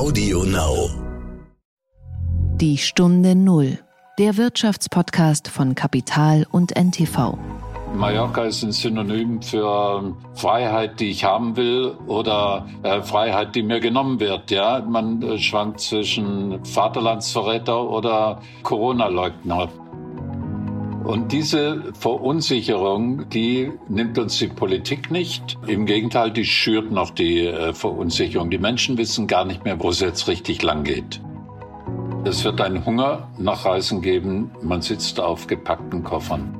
Audio Now. Die Stunde Null. Der Wirtschaftspodcast von Kapital und NTV. Mallorca ist ein Synonym für Freiheit, die ich haben will, oder äh, Freiheit, die mir genommen wird. Ja, man äh, schwankt zwischen Vaterlandsverräter oder Corona-Leugner. Und diese Verunsicherung, die nimmt uns die Politik nicht. Im Gegenteil, die schürt noch die äh, Verunsicherung. Die Menschen wissen gar nicht mehr, wo es jetzt richtig lang geht. Es wird einen Hunger nach Reisen geben. Man sitzt auf gepackten Koffern.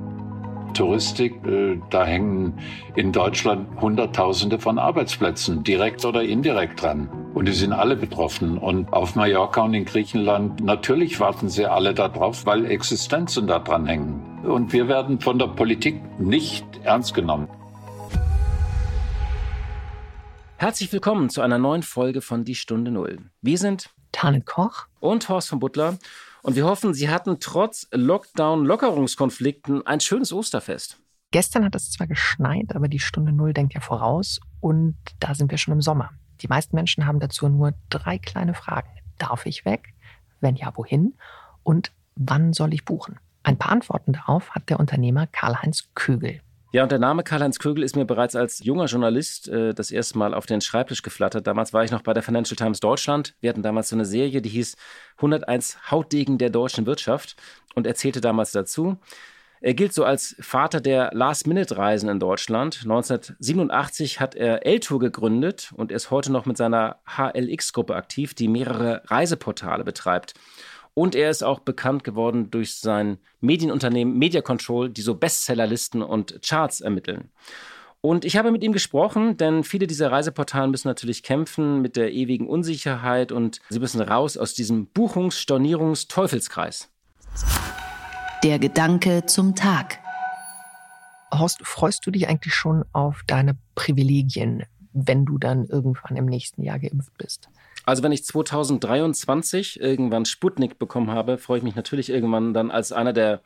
Touristik, äh, da hängen in Deutschland Hunderttausende von Arbeitsplätzen, direkt oder indirekt dran. Und die sind alle betroffen. Und auf Mallorca und in Griechenland, natürlich warten sie alle darauf, weil Existenzen da dran hängen. Und wir werden von der Politik nicht ernst genommen. Herzlich willkommen zu einer neuen Folge von Die Stunde Null. Wir sind Tanit Koch und Horst von Butler und wir hoffen, Sie hatten trotz Lockdown-Lockerungskonflikten ein schönes Osterfest. Gestern hat es zwar geschneit, aber die Stunde Null denkt ja voraus und da sind wir schon im Sommer. Die meisten Menschen haben dazu nur drei kleine Fragen. Darf ich weg? Wenn ja, wohin? Und wann soll ich buchen? Ein paar Antworten darauf hat der Unternehmer Karl-Heinz Kögel. Ja, und der Name Karl-Heinz Kögel ist mir bereits als junger Journalist äh, das erste Mal auf den Schreibtisch geflattert. Damals war ich noch bei der Financial Times Deutschland. Wir hatten damals so eine Serie, die hieß 101 Hautdegen der deutschen Wirtschaft und erzählte damals dazu. Er gilt so als Vater der Last-Minute-Reisen in Deutschland. 1987 hat er L-Tour gegründet und er ist heute noch mit seiner HLX-Gruppe aktiv, die mehrere Reiseportale betreibt. Und er ist auch bekannt geworden durch sein Medienunternehmen Media Control, die so Bestsellerlisten und Charts ermitteln. Und ich habe mit ihm gesprochen, denn viele dieser Reiseportale müssen natürlich kämpfen mit der ewigen Unsicherheit und sie müssen raus aus diesem Buchungs-, Stornierungs-, Teufelskreis. Der Gedanke zum Tag. Horst, freust du dich eigentlich schon auf deine Privilegien, wenn du dann irgendwann im nächsten Jahr geimpft bist? Also wenn ich 2023 irgendwann Sputnik bekommen habe, freue ich mich natürlich irgendwann dann als einer der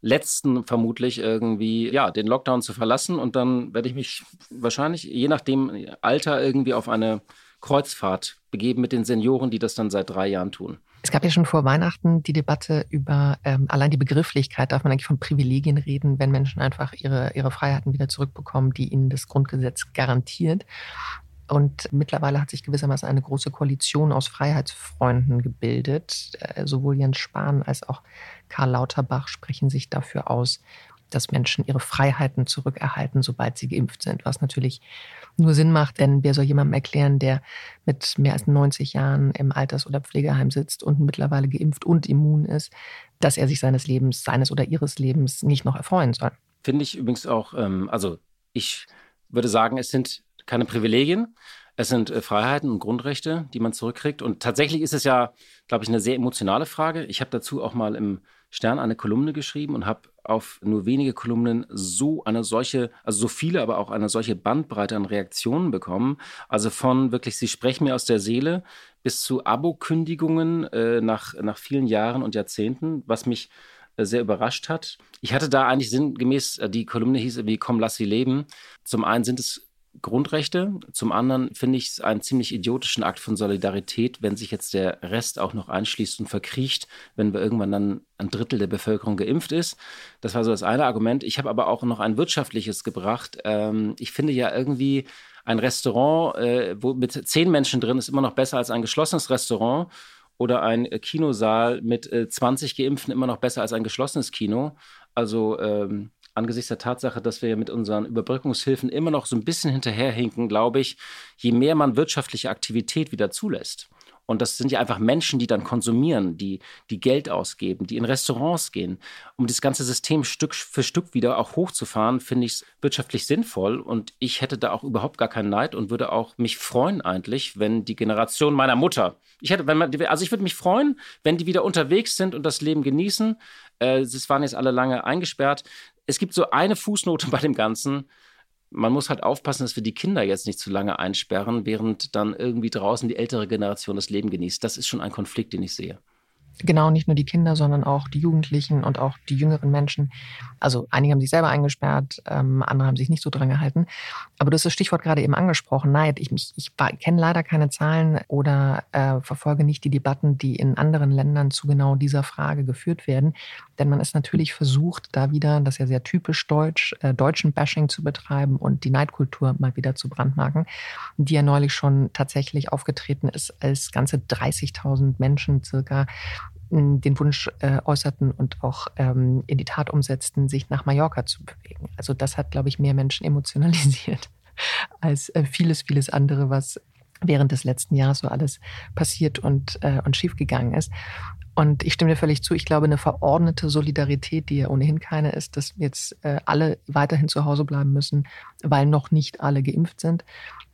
letzten vermutlich irgendwie ja den Lockdown zu verlassen und dann werde ich mich wahrscheinlich je nachdem Alter irgendwie auf eine Kreuzfahrt begeben mit den Senioren, die das dann seit drei Jahren tun. Es gab ja schon vor Weihnachten die Debatte über ähm, allein die Begrifflichkeit. Darf man eigentlich von Privilegien reden, wenn Menschen einfach ihre, ihre Freiheiten wieder zurückbekommen, die ihnen das Grundgesetz garantiert? Und mittlerweile hat sich gewissermaßen eine große Koalition aus Freiheitsfreunden gebildet. Äh, sowohl Jens Spahn als auch Karl Lauterbach sprechen sich dafür aus, dass Menschen ihre Freiheiten zurückerhalten, sobald sie geimpft sind. Was natürlich nur Sinn macht, denn wer soll jemandem erklären, der mit mehr als 90 Jahren im Alters- oder Pflegeheim sitzt und mittlerweile geimpft und immun ist, dass er sich seines Lebens, seines oder ihres Lebens nicht noch erfreuen soll? Finde ich übrigens auch, ähm, also ich würde sagen, es sind keine Privilegien. Es sind äh, Freiheiten und Grundrechte, die man zurückkriegt. Und tatsächlich ist es ja, glaube ich, eine sehr emotionale Frage. Ich habe dazu auch mal im Stern eine Kolumne geschrieben und habe auf nur wenige Kolumnen so eine solche, also so viele, aber auch eine solche Bandbreite an Reaktionen bekommen. Also von wirklich, sie sprechen mir aus der Seele bis zu Abo-Kündigungen äh, nach, nach vielen Jahren und Jahrzehnten, was mich äh, sehr überrascht hat. Ich hatte da eigentlich sinngemäß, äh, die Kolumne hieß wie Komm, lass sie leben. Zum einen sind es Grundrechte. Zum anderen finde ich es einen ziemlich idiotischen Akt von Solidarität, wenn sich jetzt der Rest auch noch einschließt und verkriecht, wenn wir irgendwann dann ein Drittel der Bevölkerung geimpft ist. Das war so das eine Argument. Ich habe aber auch noch ein wirtschaftliches gebracht. Ähm, ich finde ja irgendwie ein Restaurant, äh, wo mit zehn Menschen drin ist, immer noch besser als ein geschlossenes Restaurant oder ein Kinosaal mit äh, 20 Geimpften immer noch besser als ein geschlossenes Kino. Also ähm, angesichts der Tatsache, dass wir mit unseren Überbrückungshilfen immer noch so ein bisschen hinterherhinken, glaube ich, je mehr man wirtschaftliche Aktivität wieder zulässt. Und das sind ja einfach Menschen, die dann konsumieren, die, die Geld ausgeben, die in Restaurants gehen. Um das ganze System Stück für Stück wieder auch hochzufahren, finde ich es wirtschaftlich sinnvoll. Und ich hätte da auch überhaupt gar keinen Neid und würde auch mich freuen eigentlich, wenn die Generation meiner Mutter, ich hätte, wenn man, also ich würde mich freuen, wenn die wieder unterwegs sind und das Leben genießen. Äh, sie waren jetzt alle lange eingesperrt es gibt so eine Fußnote bei dem Ganzen. Man muss halt aufpassen, dass wir die Kinder jetzt nicht zu lange einsperren, während dann irgendwie draußen die ältere Generation das Leben genießt. Das ist schon ein Konflikt, den ich sehe. Genau, nicht nur die Kinder, sondern auch die Jugendlichen und auch die jüngeren Menschen. Also einige haben sich selber eingesperrt, ähm, andere haben sich nicht so dran gehalten. Aber du hast das Stichwort gerade eben angesprochen, Neid. Ich, ich, ich kenne leider keine Zahlen oder äh, verfolge nicht die Debatten, die in anderen Ländern zu genau dieser Frage geführt werden. Denn man ist natürlich versucht, da wieder, das ist ja sehr typisch deutsch, äh, deutschen Bashing zu betreiben und die Neidkultur mal wieder zu brandmarken, die ja neulich schon tatsächlich aufgetreten ist, als ganze 30.000 Menschen circa den Wunsch äh, äußerten und auch ähm, in die Tat umsetzten, sich nach Mallorca zu bewegen. Also das hat, glaube ich, mehr Menschen emotionalisiert als äh, vieles, vieles andere, was während des letzten Jahres so alles passiert und, äh, und schiefgegangen ist. Und ich stimme dir völlig zu. Ich glaube, eine verordnete Solidarität, die ja ohnehin keine ist, dass jetzt äh, alle weiterhin zu Hause bleiben müssen, weil noch nicht alle geimpft sind.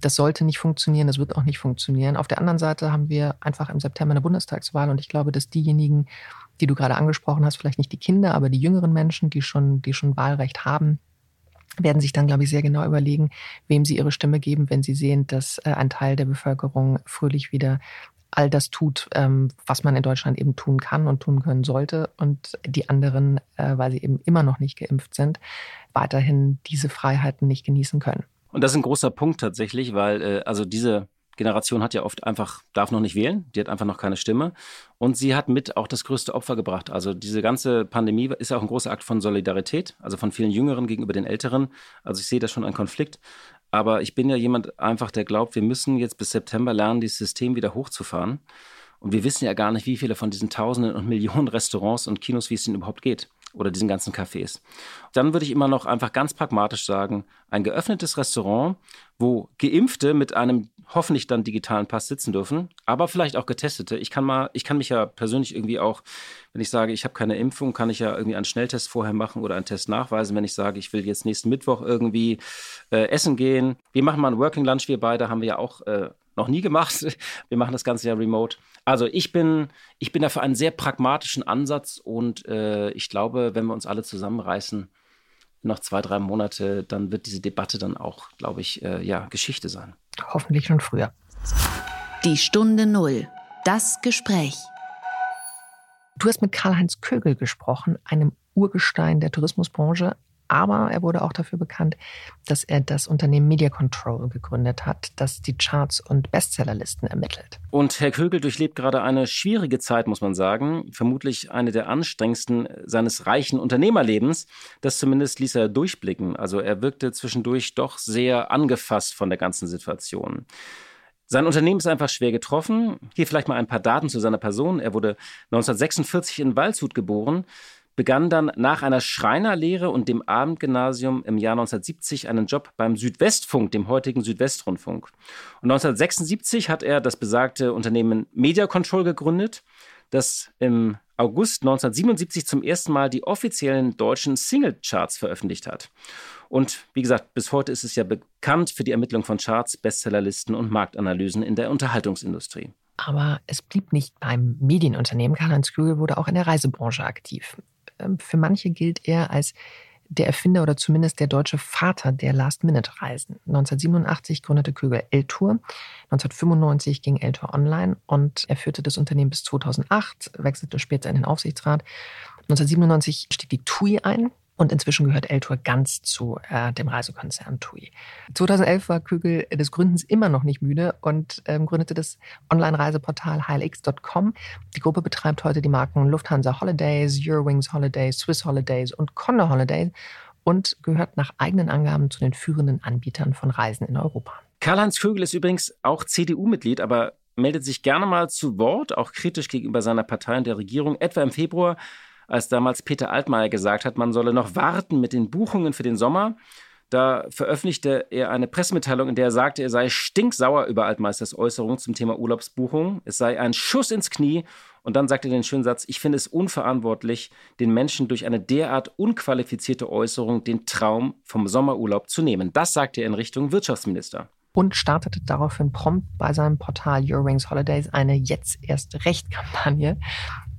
Das sollte nicht funktionieren, das wird auch nicht funktionieren. Auf der anderen Seite haben wir einfach im September eine Bundestagswahl und ich glaube, dass diejenigen, die du gerade angesprochen hast, vielleicht nicht die Kinder, aber die jüngeren Menschen, die schon, die schon Wahlrecht haben, werden sich dann, glaube ich, sehr genau überlegen, wem sie ihre Stimme geben, wenn sie sehen, dass äh, ein Teil der Bevölkerung fröhlich wieder all das tut, ähm, was man in Deutschland eben tun kann und tun können sollte. Und die anderen, äh, weil sie eben immer noch nicht geimpft sind, weiterhin diese Freiheiten nicht genießen können. Und das ist ein großer Punkt tatsächlich, weil äh, also diese Generation hat ja oft einfach, darf noch nicht wählen, die hat einfach noch keine Stimme. Und sie hat mit auch das größte Opfer gebracht. Also diese ganze Pandemie ist ja auch ein großer Akt von Solidarität, also von vielen Jüngeren gegenüber den Älteren. Also ich sehe da schon einen Konflikt. Aber ich bin ja jemand einfach, der glaubt, wir müssen jetzt bis September lernen, dieses System wieder hochzufahren. Und wir wissen ja gar nicht, wie viele von diesen Tausenden und Millionen Restaurants und Kinos, wie es ihnen überhaupt geht. Oder diesen ganzen Cafés. Dann würde ich immer noch einfach ganz pragmatisch sagen, ein geöffnetes Restaurant, wo Geimpfte mit einem hoffentlich dann digitalen Pass sitzen dürfen, aber vielleicht auch Getestete. Ich kann mal, ich kann mich ja persönlich irgendwie auch, wenn ich sage, ich habe keine Impfung, kann ich ja irgendwie einen Schnelltest vorher machen oder einen Test nachweisen. Wenn ich sage, ich will jetzt nächsten Mittwoch irgendwie äh, essen gehen. Wir machen mal einen Working Lunch, wir beide haben wir ja auch äh, noch nie gemacht. Wir machen das Ganze ja remote. Also ich bin, ich bin dafür einen sehr pragmatischen Ansatz und äh, ich glaube, wenn wir uns alle zusammenreißen, noch zwei, drei Monate, dann wird diese Debatte dann auch, glaube ich, äh, ja, Geschichte sein. Hoffentlich schon früher. Die Stunde Null. Das Gespräch. Du hast mit Karl-Heinz Kögel gesprochen, einem Urgestein der Tourismusbranche, aber er wurde auch dafür bekannt, dass er das Unternehmen Media Control gegründet hat, das die Charts und Bestsellerlisten ermittelt. Und Herr Kögel durchlebt gerade eine schwierige Zeit, muss man sagen. Vermutlich eine der anstrengendsten seines reichen Unternehmerlebens. Das zumindest ließ er durchblicken. Also er wirkte zwischendurch doch sehr angefasst von der ganzen Situation. Sein Unternehmen ist einfach schwer getroffen. Hier vielleicht mal ein paar Daten zu seiner Person. Er wurde 1946 in Waldshut geboren begann dann nach einer Schreinerlehre und dem Abendgymnasium im Jahr 1970 einen Job beim Südwestfunk, dem heutigen Südwestrundfunk. Und 1976 hat er das besagte Unternehmen Media Control gegründet, das im August 1977 zum ersten Mal die offiziellen deutschen Singlecharts veröffentlicht hat. Und wie gesagt, bis heute ist es ja bekannt für die Ermittlung von Charts, Bestsellerlisten und Marktanalysen in der Unterhaltungsindustrie. Aber es blieb nicht beim Medienunternehmen. Karl-Heinz Krügel wurde auch in der Reisebranche aktiv. Ähm, für manche gilt er als der Erfinder oder zumindest der deutsche Vater der Last-Minute-Reisen. 1987 gründete Kögel L-Tour, 1995 ging L-Tour online und er führte das Unternehmen bis 2008, wechselte später in den Aufsichtsrat. 1997 stieg die TUI ein, und inzwischen gehört Eltour ganz zu äh, dem Reisekonzern TUI. 2011 war Kügel des Gründens immer noch nicht müde und ähm, gründete das Online-Reiseportal heilx.com. Die Gruppe betreibt heute die Marken Lufthansa Holidays, Eurowings Holidays, Swiss Holidays und Condor Holidays und gehört nach eigenen Angaben zu den führenden Anbietern von Reisen in Europa. Karl-Heinz Kögel ist übrigens auch CDU-Mitglied, aber meldet sich gerne mal zu Wort, auch kritisch gegenüber seiner Partei und der Regierung. Etwa im Februar als damals Peter Altmaier gesagt hat, man solle noch warten mit den Buchungen für den Sommer. Da veröffentlichte er eine Pressemitteilung, in der er sagte, er sei stinksauer über Altmeisters Äußerung zum Thema Urlaubsbuchung. Es sei ein Schuss ins Knie. Und dann sagte er den schönen Satz, ich finde es unverantwortlich, den Menschen durch eine derart unqualifizierte Äußerung den Traum vom Sommerurlaub zu nehmen. Das sagte er in Richtung Wirtschaftsminister und startete daraufhin prompt bei seinem Portal Eurowings Holidays eine jetzt erst Recht-Kampagne,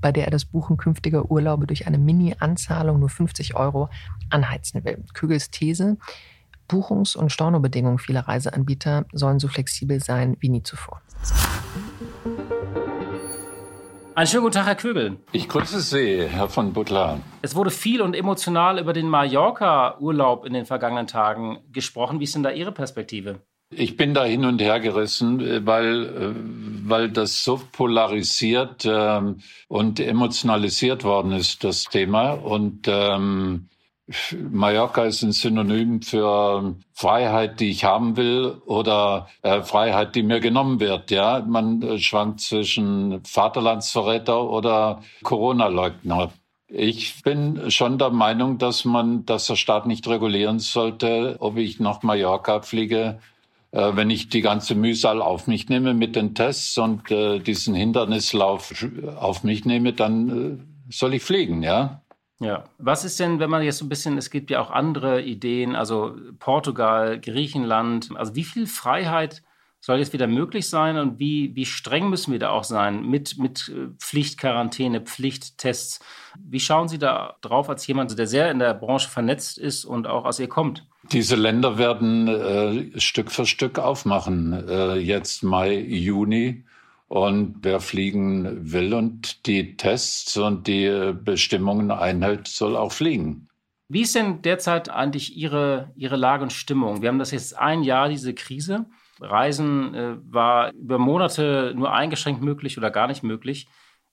bei der er das Buchen künftiger Urlaube durch eine Mini-Anzahlung nur 50 Euro anheizen will. Kügels These, Buchungs- und Stornobedingungen vieler Reiseanbieter sollen so flexibel sein wie nie zuvor. Einen schönen guten Tag, Herr Kögel. Ich grüße Sie, Herr von Butler. Es wurde viel und emotional über den Mallorca-Urlaub in den vergangenen Tagen gesprochen. Wie ist denn da Ihre Perspektive? Ich bin da hin und her gerissen, weil, äh, weil das so polarisiert ähm, und emotionalisiert worden ist, das Thema. Und ähm, Mallorca ist ein Synonym für Freiheit, die ich haben will oder äh, Freiheit, die mir genommen wird. Ja, man äh, schwankt zwischen Vaterlandsverräter oder Corona-Leugner. Ich bin schon der Meinung, dass man, dass der Staat nicht regulieren sollte, ob ich nach Mallorca fliege, äh, wenn ich die ganze Mühsal auf mich nehme mit den Tests und äh, diesen Hindernislauf auf mich nehme, dann äh, soll ich fliegen, ja. Ja, was ist denn, wenn man jetzt so ein bisschen, es gibt ja auch andere Ideen, also Portugal, Griechenland, also wie viel Freiheit soll jetzt wieder möglich sein und wie, wie streng müssen wir da auch sein mit, mit äh, Pflichtquarantäne, Pflichttests? Wie schauen Sie da drauf als jemand, der sehr in der Branche vernetzt ist und auch aus ihr kommt? Diese Länder werden äh, Stück für Stück aufmachen, äh, jetzt Mai, Juni. Und wer fliegen will und die Tests und die Bestimmungen einhält, soll auch fliegen. Wie ist denn derzeit eigentlich Ihre, Ihre Lage und Stimmung? Wir haben das jetzt ein Jahr, diese Krise. Reisen äh, war über Monate nur eingeschränkt möglich oder gar nicht möglich.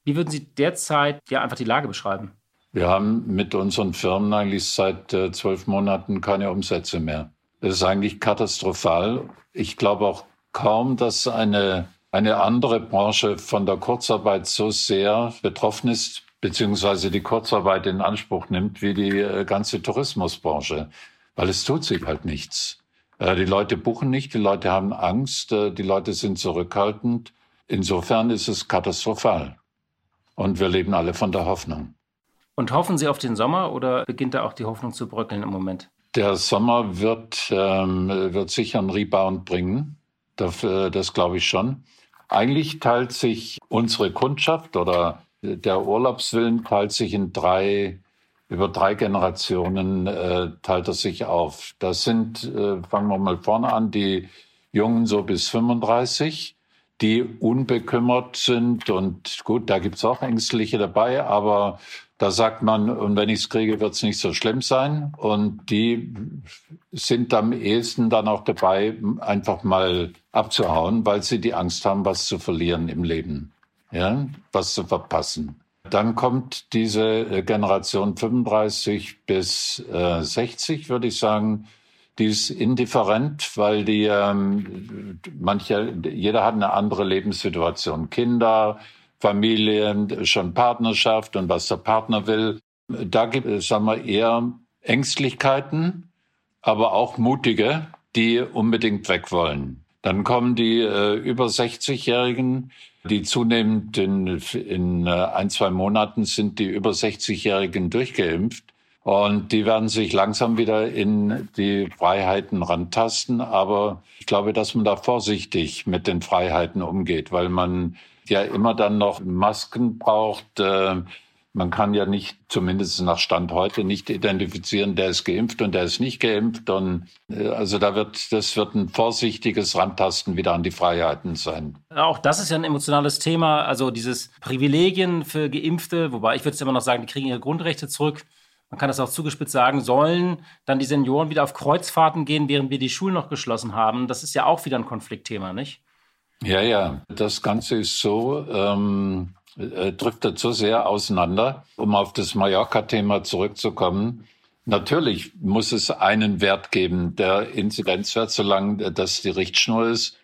Wie würden Sie derzeit ja einfach die Lage beschreiben? Wir haben mit unseren Firmen eigentlich seit äh, zwölf Monaten keine Umsätze mehr. Das ist eigentlich katastrophal. Ich glaube auch kaum, dass eine eine andere Branche von der Kurzarbeit so sehr betroffen ist, beziehungsweise die Kurzarbeit in Anspruch nimmt, wie die äh, ganze Tourismusbranche. Weil es tut sich halt nichts. Äh, die Leute buchen nicht, die Leute haben Angst, die Leute sind zurückhaltend. Insofern ist es katastrophal. Und wir leben alle von der Hoffnung. Und hoffen Sie auf den Sommer oder beginnt da auch die Hoffnung zu bröckeln im Moment? Der Sommer wird, ähm, wird sicher einen Rebound bringen. Das, das glaube ich schon. Eigentlich teilt sich unsere Kundschaft oder der Urlaubswillen teilt sich in drei, über drei Generationen äh, teilt er sich auf. Das sind, äh, fangen wir mal vorne an, die Jungen so bis 35, die unbekümmert sind und gut, da gibt's auch Ängstliche dabei, aber da sagt man, und wenn ich's kriege, wird's nicht so schlimm sein. Und die sind am ehesten dann auch dabei, einfach mal abzuhauen, weil sie die Angst haben, was zu verlieren im Leben, ja, was zu verpassen. Dann kommt diese Generation 35 bis äh, 60, würde ich sagen. Die ist indifferent, weil die ähm, manche, jeder hat eine andere Lebenssituation. Kinder, Familien, schon Partnerschaft und was der Partner will. Da gibt es, sagen wir, eher Ängstlichkeiten, aber auch mutige, die unbedingt weg wollen. Dann kommen die äh, über 60-Jährigen, die zunehmend in, in äh, ein, zwei Monaten sind die über 60-Jährigen durchgeimpft. Und die werden sich langsam wieder in die Freiheiten rantasten. Aber ich glaube, dass man da vorsichtig mit den Freiheiten umgeht, weil man ja immer dann noch Masken braucht. Äh, man kann ja nicht, zumindest nach Stand heute, nicht identifizieren, der ist geimpft und der ist nicht geimpft. Und äh, also da wird, das wird ein vorsichtiges Rantasten wieder an die Freiheiten sein. Auch das ist ja ein emotionales Thema. Also dieses Privilegien für Geimpfte, wobei ich würde es immer noch sagen, die kriegen ihre Grundrechte zurück. Man kann das auch zugespitzt sagen, sollen dann die Senioren wieder auf Kreuzfahrten gehen, während wir die Schulen noch geschlossen haben. Das ist ja auch wieder ein Konfliktthema, nicht? Ja, ja, das Ganze ist so, ähm, äh, driftet so sehr auseinander, um auf das Mallorca-Thema zurückzukommen. Natürlich muss es einen Wert geben, der Inzidenzwert, solange das die Richtschnur ist.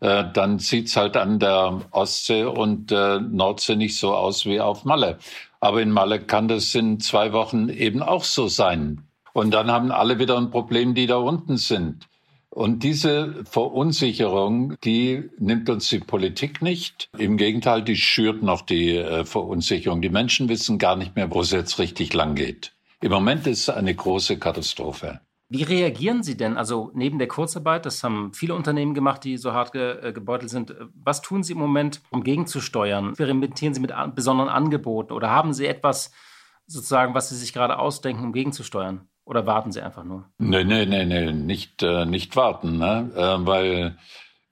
Äh, dann sieht's halt an der Ostsee und äh, Nordsee nicht so aus wie auf Malle. Aber in Malle kann das in zwei Wochen eben auch so sein. Und dann haben alle wieder ein Problem, die da unten sind. Und diese Verunsicherung, die nimmt uns die Politik nicht. Im Gegenteil, die schürt noch die äh, Verunsicherung. Die Menschen wissen gar nicht mehr, wo es jetzt richtig lang geht. Im Moment ist es eine große Katastrophe. Wie reagieren Sie denn? Also neben der Kurzarbeit, das haben viele Unternehmen gemacht, die so hart ge äh, gebeutelt sind. Was tun Sie im Moment, um gegenzusteuern? Experimentieren Sie mit besonderen Angeboten oder haben Sie etwas sozusagen, was Sie sich gerade ausdenken, um gegenzusteuern? Oder warten Sie einfach nur? Nee, nee, nee, nee, nicht, äh, nicht warten, ne? Äh, weil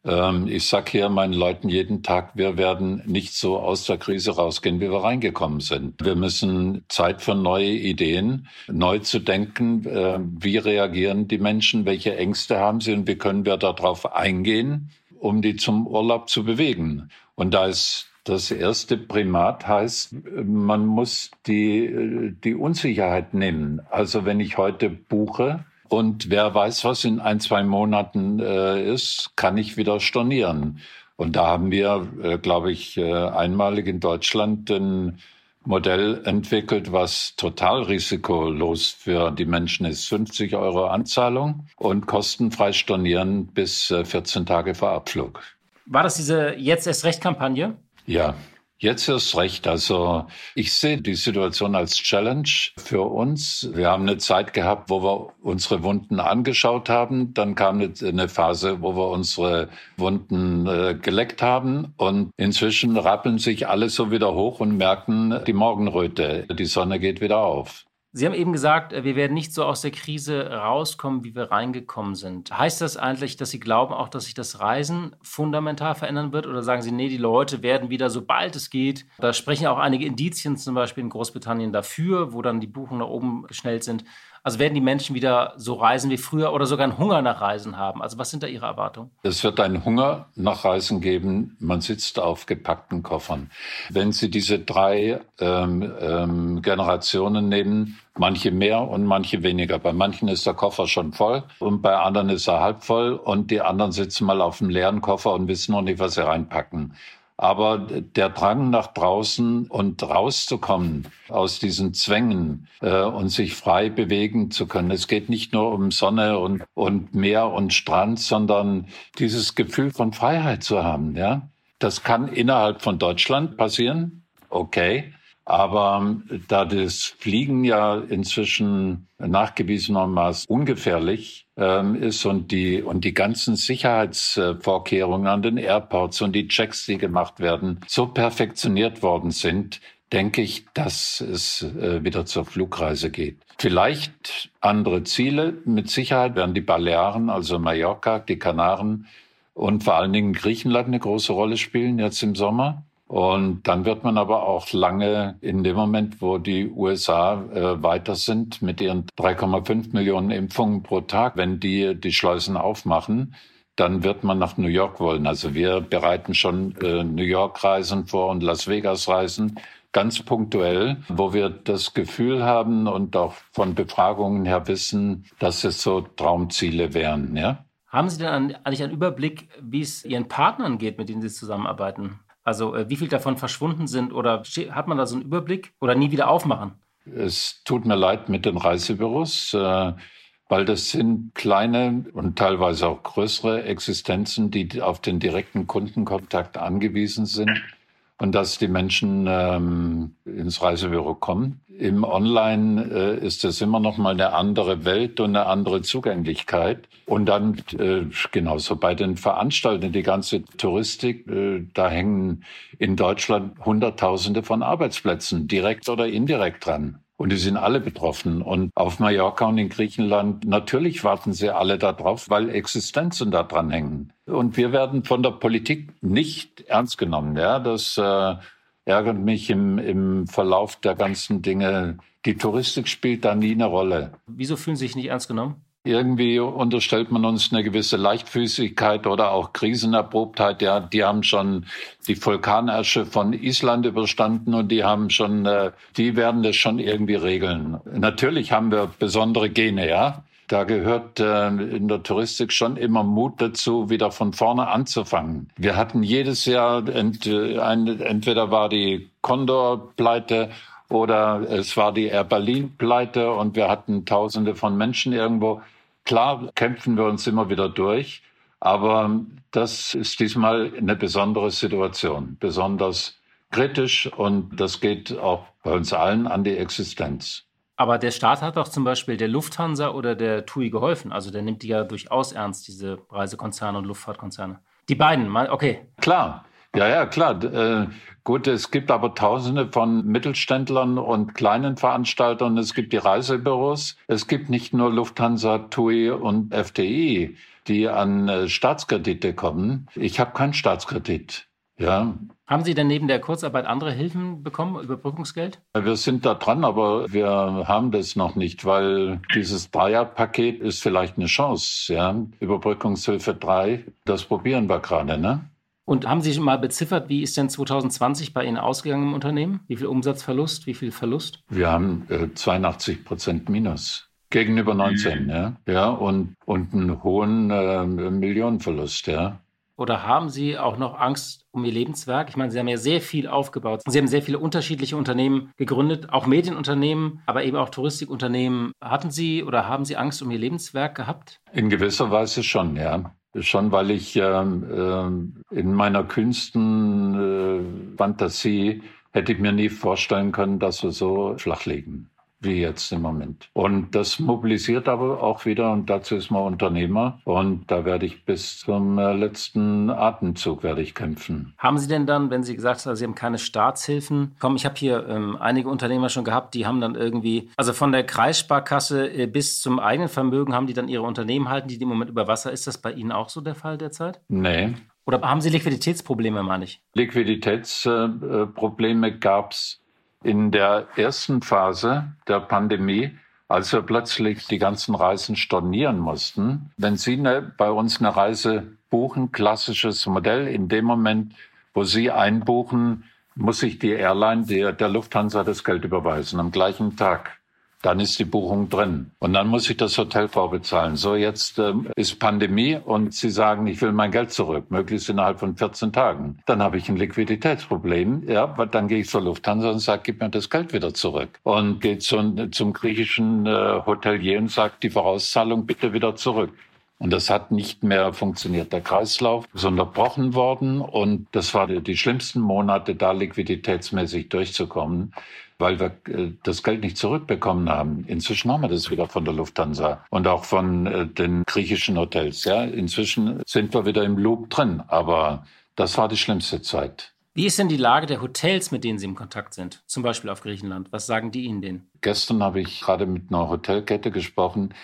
Ähm, ich sag hier meinen Leuten jeden Tag, wir werden nicht so aus der Krise rausgehen, wie wir reingekommen sind. Wir müssen Zeit für neue Ideen, neu zu denken, äh, wie reagieren die Menschen, welche Ängste haben sie und wie können wir darauf eingehen, um die zum Urlaub zu bewegen. Und da ist das erste Primat heißt, man muss die, die Unsicherheit nehmen. Also wenn ich heute buche, und wer weiß, was in ein, zwei Monaten äh, ist, kann ich wieder stornieren. Und da haben wir, äh, glaube ich, äh, einmalig in Deutschland ein Modell entwickelt, was total risikolos für die Menschen ist. 50 Euro Anzahlung und kostenfrei stornieren bis äh, 14 Tage vor Abflug. War das diese Jetzt erst Recht-Kampagne? Ja, Jetzt erst recht. Also ich sehe die Situation als Challenge für uns. Wir haben eine Zeit gehabt, wo wir unsere Wunden angeschaut haben. Dann kam eine Phase, wo wir unsere Wunden äh, geleckt haben. Und inzwischen rappeln sich alle so wieder hoch und merken die Morgenröte. Die Sonne geht wieder auf. Sie haben eben gesagt, äh, wir werden nicht so aus der Krise rauskommen, wie wir reingekommen sind. Heißt das eigentlich, dass Sie glauben auch, dass sich das Reisen fundamental verändern wird? Oder sagen Sie, nee, die Leute werden wieder, sobald es geht, da sprechen auch einige Indizien zum Beispiel in Großbritannien dafür, wo dann die Buchungen nach oben geschnellt sind, also werden die Menschen wieder so reisen wie früher oder sogar einen Hunger nach Reisen haben? Also was sind da Ihre Erwartungen? Es wird einen Hunger nach Reisen geben. Man sitzt auf gepackten Koffern. Wenn Sie diese drei ähm, ähm, Generationen nehmen, manche mehr und manche weniger. Bei manchen ist der Koffer schon voll und bei anderen ist er halb voll und die anderen sitzen mal auf dem leeren Koffer und wissen noch nicht, was sie reinpacken. Aber der Drang nach draußen und rauszukommen aus diesen Zwängen äh, und sich frei bewegen zu können. Es geht nicht nur um Sonne und, und Meer und Strand, sondern dieses Gefühl von Freiheit zu haben. Ja, das kann innerhalb von Deutschland passieren. Okay. Aber da das Fliegen ja inzwischen nachgewiesenermaßen ungefährlich ähm, ist und die, und die ganzen Sicherheitsvorkehrungen an den Airports und die Checks, die gemacht werden, so perfektioniert worden sind, denke ich, dass es äh, wieder zur Flugreise geht. Vielleicht andere Ziele. Mit Sicherheit werden die Balearen, also Mallorca, die Kanaren und vor allen Dingen Griechenland eine große Rolle spielen jetzt im Sommer. Und dann wird man aber auch lange in dem Moment, wo die USA äh, weiter sind mit ihren 3,5 Millionen Impfungen pro Tag, wenn die die Schleusen aufmachen, dann wird man nach New York wollen. Also wir bereiten schon äh, New York-Reisen vor und Las Vegas-Reisen ganz punktuell, wo wir das Gefühl haben und auch von Befragungen her wissen, dass es so Traumziele wären. Ja? Haben Sie denn eigentlich einen Überblick, wie es Ihren Partnern geht, mit denen Sie zusammenarbeiten? Also äh, wie viel davon verschwunden sind oder hat man da so einen Überblick oder nie wieder aufmachen? Es tut mir leid mit den Reisebüros, äh, weil das sind kleine und teilweise auch größere Existenzen, die auf den direkten Kundenkontakt angewiesen sind und dass die Menschen ähm, ins Reisebüro kommen. Im Online äh, ist es immer noch mal eine andere Welt und eine andere Zugänglichkeit. Und dann äh, genauso bei den Veranstaltern, die ganze Touristik, äh, da hängen in Deutschland Hunderttausende von Arbeitsplätzen direkt oder indirekt dran. Und die sind alle betroffen. Und auf Mallorca und in Griechenland, natürlich warten sie alle darauf, weil Existenzen da dran hängen. Und wir werden von der Politik nicht ernst genommen. Ja, das äh, ärgert mich im, im Verlauf der ganzen Dinge. Die Touristik spielt da nie eine Rolle. Wieso fühlen Sie sich nicht ernst genommen? Irgendwie unterstellt man uns eine gewisse Leichtfüßigkeit oder auch Krisenerprobtheit. Ja, die haben schon die Vulkanasche von Island überstanden und die haben schon, äh, die werden das schon irgendwie regeln. Natürlich haben wir besondere Gene, ja. Da gehört äh, in der Touristik schon immer Mut dazu, wieder von vorne anzufangen. Wir hatten jedes Jahr, ent, ein, entweder war die Condor-Pleite oder es war die Air Berlin-Pleite und wir hatten Tausende von Menschen irgendwo. Klar kämpfen wir uns immer wieder durch, aber das ist diesmal eine besondere Situation, besonders kritisch und das geht auch bei uns allen an die Existenz. Aber der Staat hat doch zum Beispiel der Lufthansa oder der TUI geholfen. Also der nimmt die ja durchaus ernst, diese Reisekonzerne und Luftfahrtkonzerne. Die beiden, okay. Klar, ja, ja, klar. Äh, gut, es gibt aber Tausende von Mittelständlern und kleinen Veranstaltern. Es gibt die Reisebüros. Es gibt nicht nur Lufthansa, TUI und FDI. die an äh, Staatskredite kommen. Ich habe keinen Staatskredit. Ja. Haben Sie denn neben der Kurzarbeit andere Hilfen bekommen, Überbrückungsgeld? Wir sind da dran, aber wir haben das noch nicht, weil dieses Dreierpaket ist vielleicht eine Chance. Ja. Überbrückungshilfe 3, das probieren wir gerade. Ne? Und haben Sie mal beziffert, wie ist denn 2020 bei Ihnen ausgegangen im Unternehmen? Wie viel Umsatzverlust, wie viel Verlust? Wir haben äh, 82 Prozent Minus. Gegenüber 19, mhm. ja. Ja, und, und einen hohen äh, Millionenverlust, ja. Oder haben Sie auch noch Angst um Ihr Lebenswerk? Ich meine, Sie haben ja sehr viel aufgebaut. Sie haben sehr viele unterschiedliche Unternehmen gegründet, auch Medienunternehmen, aber eben auch Touristikunternehmen. Hatten Sie oder haben Sie Angst um Ihr Lebenswerk gehabt? In gewisser Weise schon, ja. Schon weil ich äh, äh, in meiner kühnsten äh, Fantasie hätte ich mir nie vorstellen können, dass wir so flach liegen wie jetzt im Moment. Und das mobilisiert aber auch wieder, und dazu ist man Unternehmer. Und da werde ich bis zum äh, letzten Atemzug werde ich kämpfen. Haben Sie denn dann, wenn Sie gesagt haben, Sie haben keine Staatshilfen, komm, ich habe hier ähm, einige Unternehmer schon gehabt, die haben dann irgendwie, also von der Kreissparkasse äh, bis zum eigenen Vermögen haben die dann ihre Unternehmen halten, die im Moment über Wasser. Ist das bei Ihnen auch so der Fall derzeit? Nee. Oder haben Sie Liquiditätsprobleme, meine ich? Liquiditätsprobleme äh, gab es in der ersten Phase der Pandemie, als wir plötzlich die ganzen Reisen stornieren mussten, wenn Sie eine, bei uns eine Reise buchen, klassisches Modell, in dem Moment, wo Sie einbuchen, muss sich die Airline der, der Lufthansa das Geld überweisen am gleichen Tag dann ist die Buchung drin. Und dann muss ich das Hotel vorbezahlen. So, jetzt ähm, ist Pandemie und Sie sagen, ich will mein Geld zurück, möglichst innerhalb von 14 Tagen. Dann habe ich ein Liquiditätsproblem. Ja, dann gehe ich zur Lufthansa und sage, gib mir das Geld wieder zurück. Und gehe zum, zum griechischen äh, Hotelier und sage, die Vorauszahlung bitte wieder zurück. Und das hat nicht mehr funktioniert. Der Kreislauf ist unterbrochen worden und das war die, die schlimmsten Monate, da liquiditätsmäßig durchzukommen weil wir äh, das Geld nicht zurückbekommen haben. Inzwischen haben wir das wieder von der Lufthansa und auch von äh, den griechischen Hotels. Ja, inzwischen sind wir wieder im Loop drin, aber das war die schlimmste Zeit. Wie ist denn die Lage der Hotels, mit denen Sie im Kontakt sind? Zum Beispiel auf Griechenland. Was sagen die Ihnen denn? Gestern habe ich gerade mit einer Hotelkette gesprochen,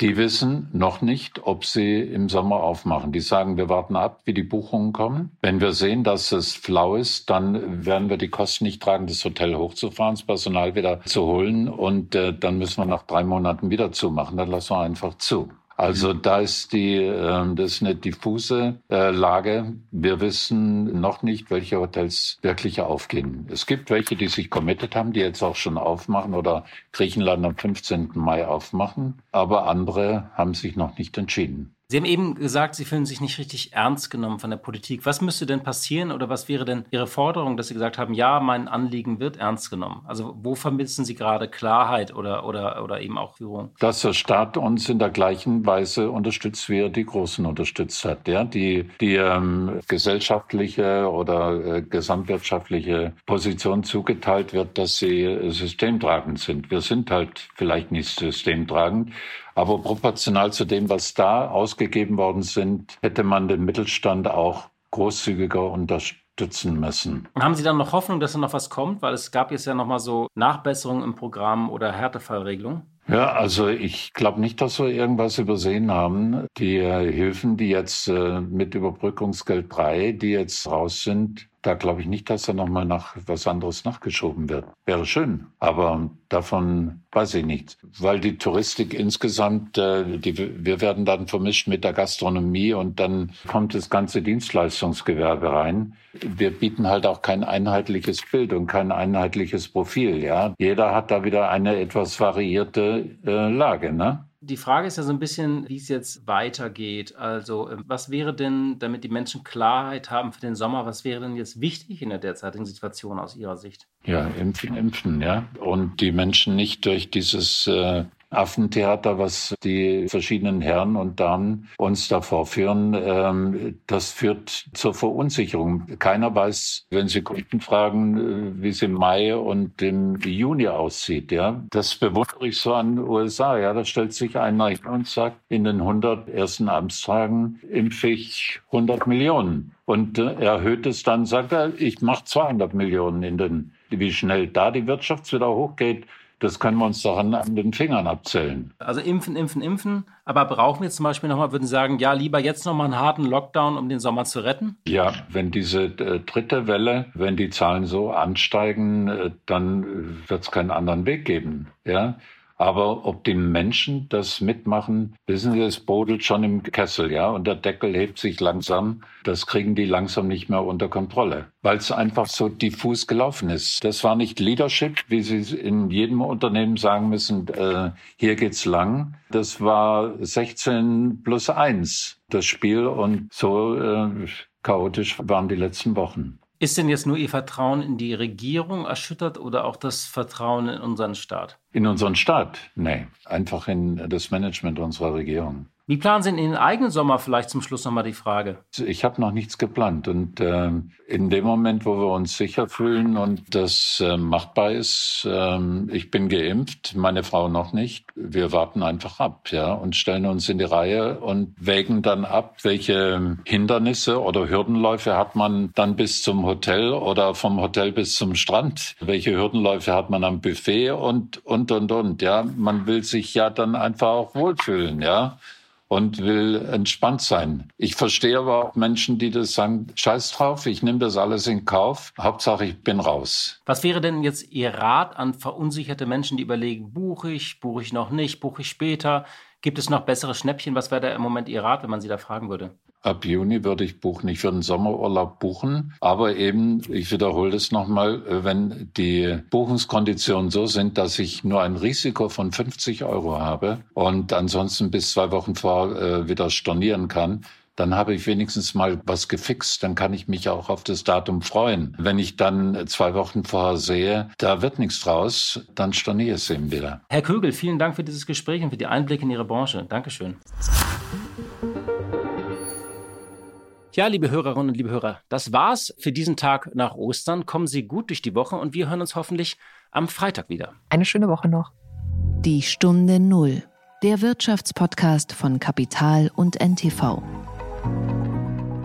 die wissen noch nicht, ob sie im Sommer aufmachen. Die sagen, wir warten ab, wie die Buchungen kommen. Wenn wir sehen, dass es flau ist, dann werden wir die Kosten nicht tragen, das Hotel hochzufahren, das Personal wieder zu holen und äh, dann müssen wir nach drei Monaten wieder zumachen. Dann lassen wir einfach zu. Also da ist die, äh, das ist eine diffuse äh, Lage. Wir wissen noch nicht, welche Hotels wirklich aufgehen. Es gibt welche, die sich committed haben, die jetzt auch schon aufmachen oder Griechenland am 15. Mai aufmachen. Aber andere haben sich noch nicht entschieden. Sie haben eben gesagt, Sie fühlen sich nicht richtig ernst genommen von der Politik. Was müsste denn passieren oder was wäre denn Ihre Forderung, dass Sie gesagt haben, ja, mein Anliegen wird ernst genommen? Also wo vermissen Sie gerade Klarheit oder, oder, oder eben auch Führung? Dass der Staat uns in der gleichen Weise unterstützt, wie er die Großen unterstützt hat. Ja? Die, die ähm, gesellschaftliche oder äh, gesamtwirtschaftliche Position zugeteilt wird, dass sie äh, systemtragend sind. Wir sind halt vielleicht nicht systemtragend, aber proportional zu dem, was da ausgegeben worden sind, hätte man den Mittelstand auch großzügiger unterstützen müssen. Und haben Sie dann noch Hoffnung, dass da noch was kommt? Weil es gab jetzt ja noch mal so Nachbesserungen im Programm oder Härtefallregelungen. Ja, also ich glaube nicht, dass wir irgendwas übersehen haben. Die Hilfen, die jetzt äh, mit Überbrückungsgeld 3, die jetzt raus sind, da glaube ich nicht, dass da nochmal nach was anderes nachgeschoben wird. Wäre schön, aber davon weiß ich nichts. Weil die Touristik insgesamt, äh, die, wir werden dann vermischt mit der Gastronomie und dann kommt das ganze Dienstleistungsgewerbe rein. Wir bieten halt auch kein einheitliches Bild und kein einheitliches Profil. Ja, jeder hat da wieder eine etwas variierte äh, Lage. Ne? Die Frage ist ja so ein bisschen, wie es jetzt weitergeht. Also, ähm, was wäre denn, damit die Menschen Klarheit haben für den Sommer, was wäre denn jetzt wichtig in der derzeitigen Situation aus Ihrer Sicht? Ja, impfen, impfen, ja. Und die Menschen nicht durch dieses äh, Affentheater, was die verschiedenen Herren und Damen uns da vorführen, ähm, das führt zur Verunsicherung. Keiner weiß, wenn Sie Kunden fragen, äh, wie es im Mai und im Juni aussieht. Ja, das bewundere ich so an den USA. Ja, da stellt sich einer hin und sagt, in den 100 ersten Amtstagen impfe ich 100 Millionen. Und äh, erhöht es dann, sagt er, ich mache 200 Millionen in den, wie schnell da die Wirtschaft wieder hochgeht, Das können wir uns doch an, an, den Fingern abzählen. Also impfen, impfen, impfen. Aber brauchen wir zum Beispiel nochmal, würden Sie sagen, ja, lieber jetzt nochmal einen harten Lockdown, um den Sommer zu retten? Ja, wenn diese äh, dritte Welle, wenn die Zahlen so ansteigen, äh, dann wird es keinen anderen Weg geben. Ja, aber ob die Menschen das mitmachen, wissen Sie, es brodelt schon im Kessel, ja, und der Deckel hebt sich langsam. Das kriegen die langsam nicht mehr unter Kontrolle, weil es einfach so diffus gelaufen ist. Das war nicht Leadership, wie Sie in jedem Unternehmen sagen müssen, äh, hier geht's lang. Das war 16 plus 1, das Spiel, und so äh, chaotisch waren die letzten Wochen. Ist denn jetzt nur Ihr Vertrauen in die Regierung erschüttert oder auch das Vertrauen in unseren Staat? In unseren Staat? Nee, einfach in das Management unserer Regierung. Wie planen Sie in den eigenen Sommer vielleicht zum Schluss nochmal die Frage? Ich habe noch nichts geplant. Und äh, in dem Moment, wo wir uns sicher fühlen und das äh, machbar ist, äh, ich bin geimpft, meine Frau noch nicht, wir warten einfach ab ja, und stellen uns in die Reihe und wägen dann ab, welche Hindernisse oder Hürdenläufe hat man dann bis zum Hotel oder vom Hotel bis zum Strand. Welche Hürdenläufe hat man am Buffet und, und, und, und. Ja, man will sich ja dann einfach auch wohlfühlen. Ja und will entspannt sein. Ich verstehe aber auch Menschen, die das sagen, scheiß drauf, ich nehme das alles in Kauf, Hauptsache ich bin raus. Was wäre denn jetzt Ihr Rat an verunsicherte Menschen, die überlegen, buche ich, buche ich noch nicht, buche ich später? Gibt es noch bessere Schnäppchen? Was wäre da im Moment Ihr Rat, wenn man Sie da fragen würde? Ab Juni würde ich buchen, nicht für den Sommerurlaub buchen, aber eben, ich wiederhole das nochmal, wenn die Buchungskonditionen so sind, dass ich nur ein Risiko von 50 Euro habe und ansonsten bis zwei Wochen vor äh, wieder stornieren kann, dann habe ich wenigstens mal was gefixt, dann kann ich mich auch auf das Datum freuen. Wenn ich dann zwei Wochen vorher sehe, da wird nichts draus, dann storniere ich es eben wieder. Herr Kögel, vielen Dank für dieses Gespräch und für die Einblicke in Ihre Branche. Dankeschön. Ja, liebe Hörerinnen und liebe Hörer, das war's für diesen Tag nach Ostern. Kommen Sie gut durch die Woche und wir hören uns hoffentlich am Freitag wieder. Eine schöne Woche noch. Die Stunde Null, der Wirtschaftspodcast von Kapital und NTV.